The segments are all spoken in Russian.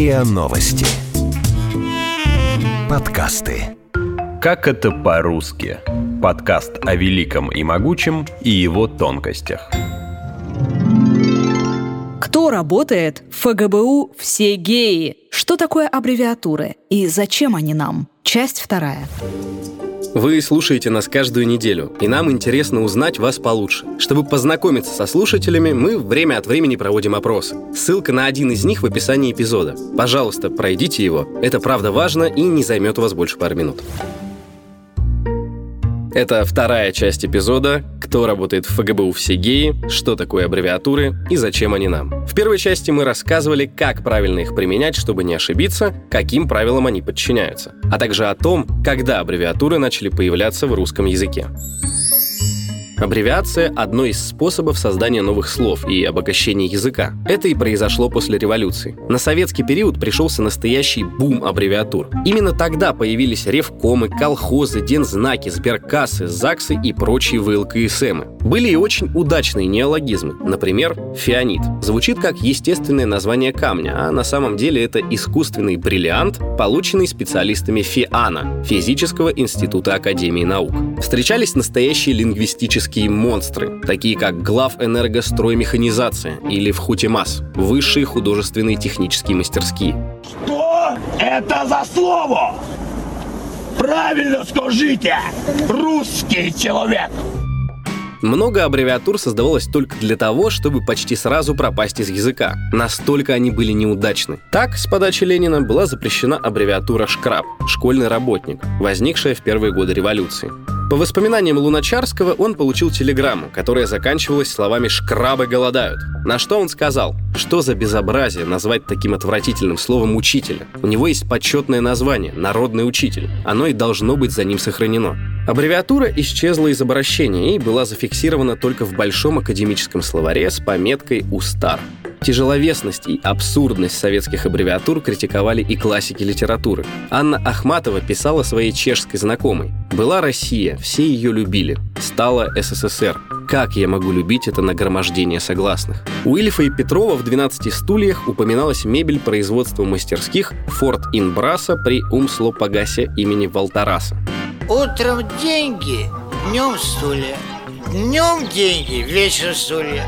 РИА Новости. Подкасты. Как это по-русски? Подкаст о великом и могучем и его тонкостях. Кто работает в ФГБУ «Все геи»? Что такое аббревиатуры и зачем они нам? Часть вторая. Вы слушаете нас каждую неделю, и нам интересно узнать вас получше. Чтобы познакомиться со слушателями, мы время от времени проводим опросы. Ссылка на один из них в описании эпизода. Пожалуйста, пройдите его. Это правда важно и не займет у вас больше пары минут. Это вторая часть эпизода «Кто работает в ФГБУ все геи», что такое аббревиатуры и зачем они нам. В первой части мы рассказывали, как правильно их применять, чтобы не ошибиться, каким правилам они подчиняются, а также о том, когда аббревиатуры начали появляться в русском языке. Аббревиация – одно из способов создания новых слов и обогащения языка. Это и произошло после революции. На советский период пришелся настоящий бум аббревиатур. Именно тогда появились ревкомы, колхозы, дензнаки, сберкассы, ЗАГСы и прочие ВЛКСМы. Были и очень удачные неологизмы. Например, фианит. Звучит как естественное название камня, а на самом деле это искусственный бриллиант, полученный специалистами ФИАНа – Физического института Академии наук. Встречались настоящие лингвистические технические монстры, такие как глав энергостроймеханизация или Вхутимас, высшие художественные технические мастерские. Что это за слово? Правильно скажите, русский человек. Много аббревиатур создавалось только для того, чтобы почти сразу пропасть из языка. Настолько они были неудачны. Так, с подачи Ленина была запрещена аббревиатура «шкраб» — «школьный работник», возникшая в первые годы революции. По воспоминаниям Луначарского, он получил телеграмму, которая заканчивалась словами «шкрабы голодают». На что он сказал, что за безобразие назвать таким отвратительным словом учителя. У него есть почетное название – «народный учитель». Оно и должно быть за ним сохранено. Аббревиатура исчезла из обращения и была зафиксирована только в Большом академическом словаре с пометкой «Устар». Тяжеловесность и абсурдность советских аббревиатур критиковали и классики литературы. Анна Ахматова писала своей чешской знакомой. «Была Россия, все ее любили. Стала СССР. Как я могу любить это нагромождение согласных?» У Ильфа и Петрова в «12 стульях» упоминалась мебель производства мастерских «Форт Инбраса» при Умслопагасе имени Валтараса. Утром деньги, днем стулья. Днем деньги, вечером стулья.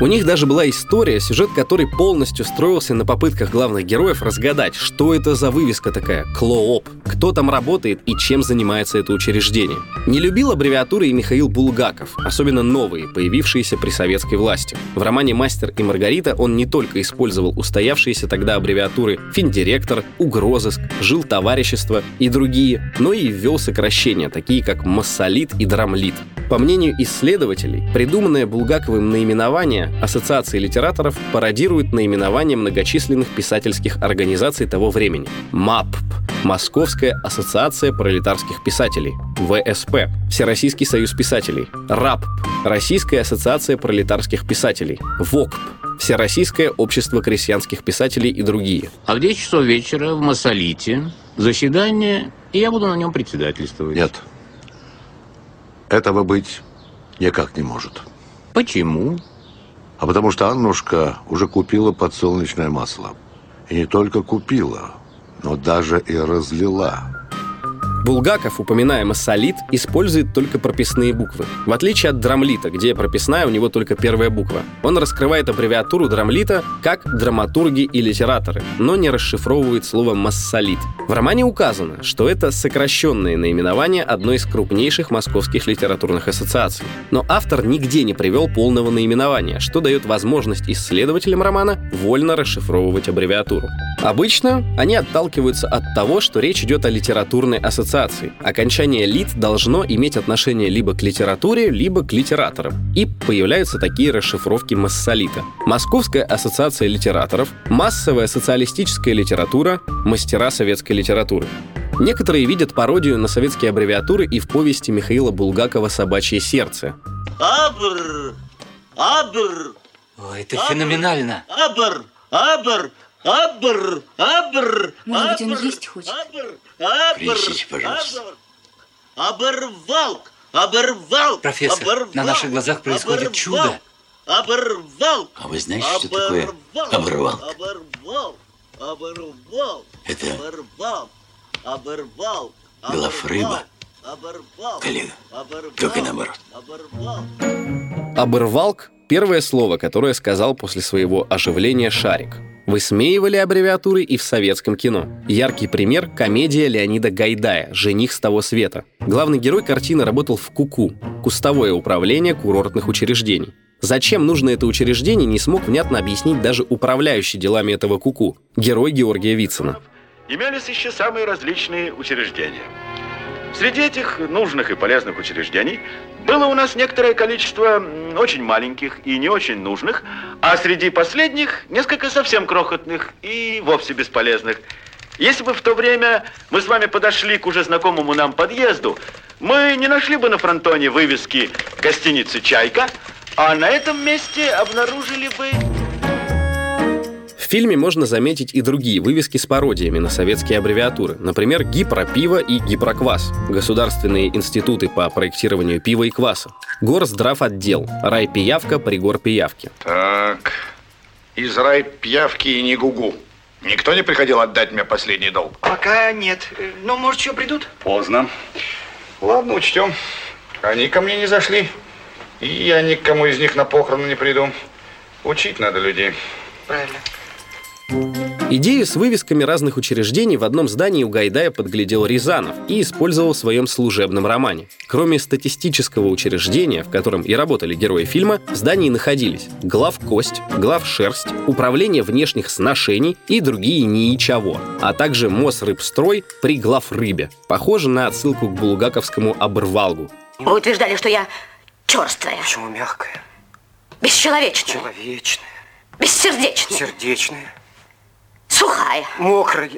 У них даже была история, сюжет которой полностью строился на попытках главных героев разгадать, что это за вывеска такая «Клооп», кто там работает и чем занимается это учреждение. Не любил аббревиатуры и Михаил Булгаков, особенно новые, появившиеся при советской власти. В романе «Мастер и Маргарита» он не только использовал устоявшиеся тогда аббревиатуры «Финдиректор», «Угрозыск», «Жил товарищество» и другие, но и ввел сокращения, такие как «Массолит» и «Драмлит». По мнению исследователей, придуманное Булгаковым наименование Ассоциации литераторов пародирует наименование многочисленных писательских организаций того времени. МАПП – Московская ассоциация пролетарских писателей, ВСП – Всероссийский союз писателей, РАПП – Российская ассоциация пролетарских писателей, ВОКП – Всероссийское общество крестьянских писателей и другие. А в 10 часов вечера в Массолите заседание, и я буду на нем председательствовать. Нет, этого быть никак не может. Почему? А потому что Аннушка уже купила подсолнечное масло. И не только купила, но даже и разлила. Булгаков, упоминая массолит, использует только прописные буквы. В отличие от драмлита, где прописная у него только первая буква. Он раскрывает аббревиатуру драмлита как драматурги и литераторы, но не расшифровывает слово массолит. В романе указано, что это сокращенное наименование одной из крупнейших московских литературных ассоциаций. Но автор нигде не привел полного наименования, что дает возможность исследователям романа вольно расшифровывать аббревиатуру. Обычно они отталкиваются от того, что речь идет о литературной ассоциации. Окончание «лит» должно иметь отношение либо к литературе, либо к литераторам. И появляются такие расшифровки массолита. Московская ассоциация литераторов, массовая социалистическая литература, мастера советской литературы. Некоторые видят пародию на советские аббревиатуры и в повести Михаила Булгакова «Собачье сердце». Абр, абр, Ой, это феноменально. абр, абр, абр, абр. Может быть, он есть хочет? абр, абр, Принесите, пожалуйста. абр. Оборвал, оборвал. Профессор, оборвал, на наших глазах происходит оборвал, чудо. Оборвал. А вы знаете, что такое оборвал, оборвал? Оборвал. Оборвал. Это Оборвал. Оборвал. Глафрыба. Оборвал. Коллега, Оборвал. только наоборот. Оборвал. Оборвалк – первое слово, которое сказал после своего оживления Шарик. Высмеивали аббревиатуры и в советском кино. Яркий пример – комедия Леонида Гайдая «Жених с того света». Главный герой картины работал в КУКУ – Кустовое управление курортных учреждений. Зачем нужно это учреждение, не смог внятно объяснить даже управляющий делами этого КУКУ – герой Георгия Вицина. Имелись еще самые различные учреждения. Среди этих нужных и полезных учреждений было у нас некоторое количество очень маленьких и не очень нужных, а среди последних несколько совсем крохотных и вовсе бесполезных. Если бы в то время мы с вами подошли к уже знакомому нам подъезду, мы не нашли бы на фронтоне вывески гостиницы «Чайка», а на этом месте обнаружили бы... В фильме можно заметить и другие вывески с пародиями на советские аббревиатуры. Например, Гипропиво и Гипроквас, государственные институты по проектированию пива и кваса, Горздравотдел, Райпиявка, Пригор Пиявки. Так, из рай пьявки и не гугу. Никто не приходил отдать мне последний долг? Пока нет. Но, может, еще придут? Поздно. Ладно, учтем. Они ко мне не зашли. И я никому из них на похороны не приду. Учить надо людей. Правильно. Идею с вывесками разных учреждений в одном здании у Гайдая подглядел Рязанов и использовал в своем служебном романе. Кроме статистического учреждения, в котором и работали герои фильма, в здании находились главкость, главшерсть, управление внешних сношений и другие ничего, а также Мосрыбстрой при главрыбе. Похоже на отсылку к булгаковскому обрвалгу. Вы утверждали, что я черствая, Почему мягкая? бесчеловечная, Человечная. бессердечная, Сердечная. Сухая. Мокрая.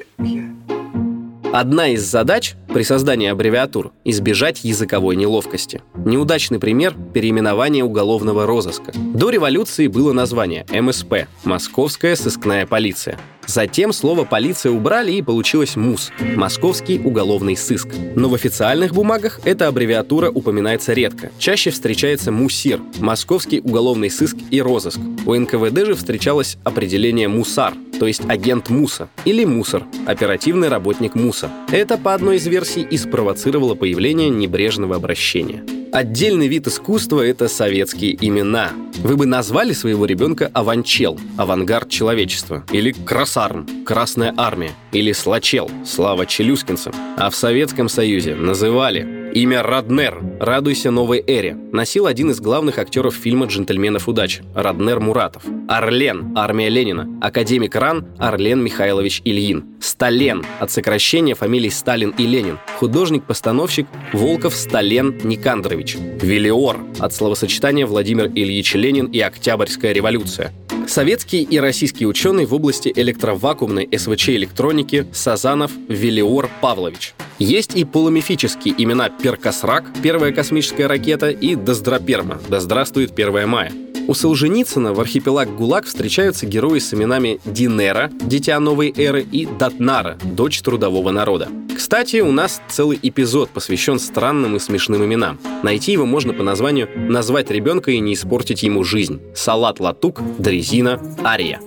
Одна из задач при создании аббревиатур – избежать языковой неловкости. Неудачный пример – переименование уголовного розыска. До революции было название МСП – Московская сыскная полиция. Затем слово «полиция» убрали и получилось МУС – Московский уголовный сыск. Но в официальных бумагах эта аббревиатура упоминается редко. Чаще встречается МУСИР – Московский уголовный сыск и розыск. У НКВД же встречалось определение «мусар», то есть агент МУСа, или мусор – оперативный работник МУСа. Это, по одной из версий, и спровоцировало появление небрежного обращения. Отдельный вид искусства — это советские имена. Вы бы назвали своего ребенка Аванчел, авангард человечества, или Красарм, Красная армия, или Слачел, слава челюскинцам. А в Советском Союзе называли Имя Раднер, «Радуйся новой эре», носил один из главных актеров фильма «Джентльменов удачи» — Раднер Муратов. Орлен, армия Ленина. Академик РАН — Орлен Михайлович Ильин. Стален, от сокращения фамилий Сталин и Ленин. Художник-постановщик Волков Стален Никандрович. Велиор, от словосочетания Владимир Ильич Ленин и Октябрьская революция. Советские и российские ученые в области электровакуумной СВЧ-электроники Сазанов Велиор Павлович. Есть и полумифические имена Перкосрак, первая космическая ракета, и Доздраперма, да здравствует 1 мая. У Солженицына в архипелаг ГУЛАГ встречаются герои с именами Динера, дитя новой эры, и Датнара, дочь трудового народа. Кстати, у нас целый эпизод посвящен странным и смешным именам. Найти его можно по названию «Назвать ребенка и не испортить ему жизнь». Салат Латук, Дрезина, Ария.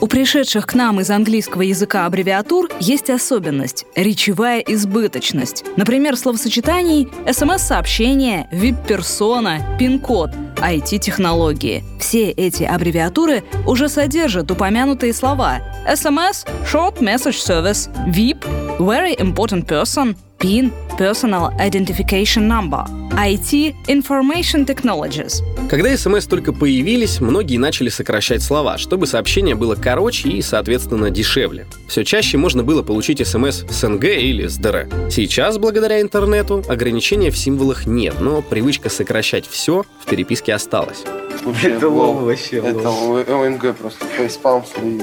У пришедших к нам из английского языка аббревиатур есть особенность – речевая избыточность. Например, словосочетаний СМС-сообщение, VIP-персона, пин-код, IT-технологии. Все эти аббревиатуры уже содержат упомянутые слова SMS – Short Message Service, VIP – Very Important Person, PIN – Personal Identification Number, IT – Information Technologies. Когда СМС только появились, многие начали сокращать слова, чтобы сообщение было короче и, соответственно, дешевле. Все чаще можно было получить СМС с НГ или с ДР. Сейчас, благодаря интернету, ограничения в символах нет, но привычка сокращать все в переписке осталась. Это лол вообще. Это ОНГ просто. Фейспалм свои.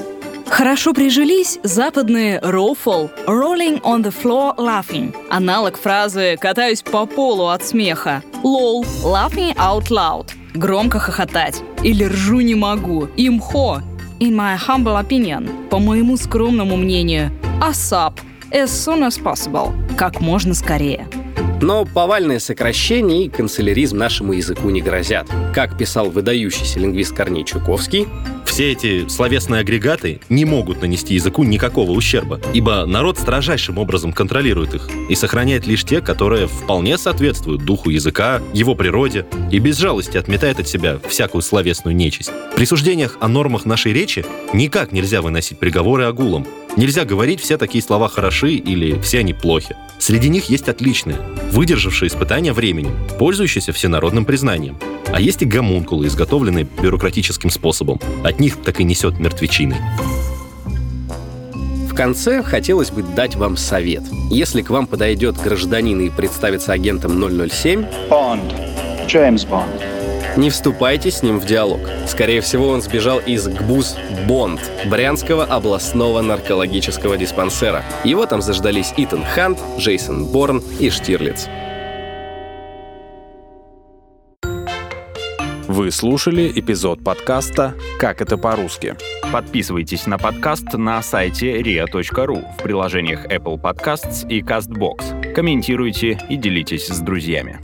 Хорошо прижились западные рофл. «rolling on the floor laughing» — аналог фразы «катаюсь по полу от смеха», «lol» — «laughing out loud» — «громко хохотать» или «ржу не могу» — «имхо» — «in my humble opinion» — «по моему скромному мнению» — «asap» — «as soon as possible» — «как можно скорее». Но повальное сокращение и канцеляризм нашему языку не грозят. Как писал выдающийся лингвист Корней Чуковский, Все эти словесные агрегаты не могут нанести языку никакого ущерба, ибо народ строжайшим образом контролирует их и сохраняет лишь те, которые вполне соответствуют духу языка, его природе и без жалости отметает от себя всякую словесную нечисть. При суждениях о нормах нашей речи никак нельзя выносить приговоры огулом. Нельзя говорить все такие слова хороши или все они плохи. Среди них есть отличные, выдержавшие испытания временем, пользующиеся всенародным признанием. А есть и гомункулы, изготовленные бюрократическим способом. От них так и несет мертвечиной. В конце хотелось бы дать вам совет. Если к вам подойдет гражданин и представится агентом 007... Бонд. Джеймс Бонд. Не вступайте с ним в диалог. Скорее всего, он сбежал из ГБУС «Бонд» Брянского областного наркологического диспансера. Его там заждались Итан Хант, Джейсон Борн и Штирлиц. Вы слушали эпизод подкаста «Как это по-русски». Подписывайтесь на подкаст на сайте ria.ru в приложениях Apple Podcasts и CastBox. Комментируйте и делитесь с друзьями.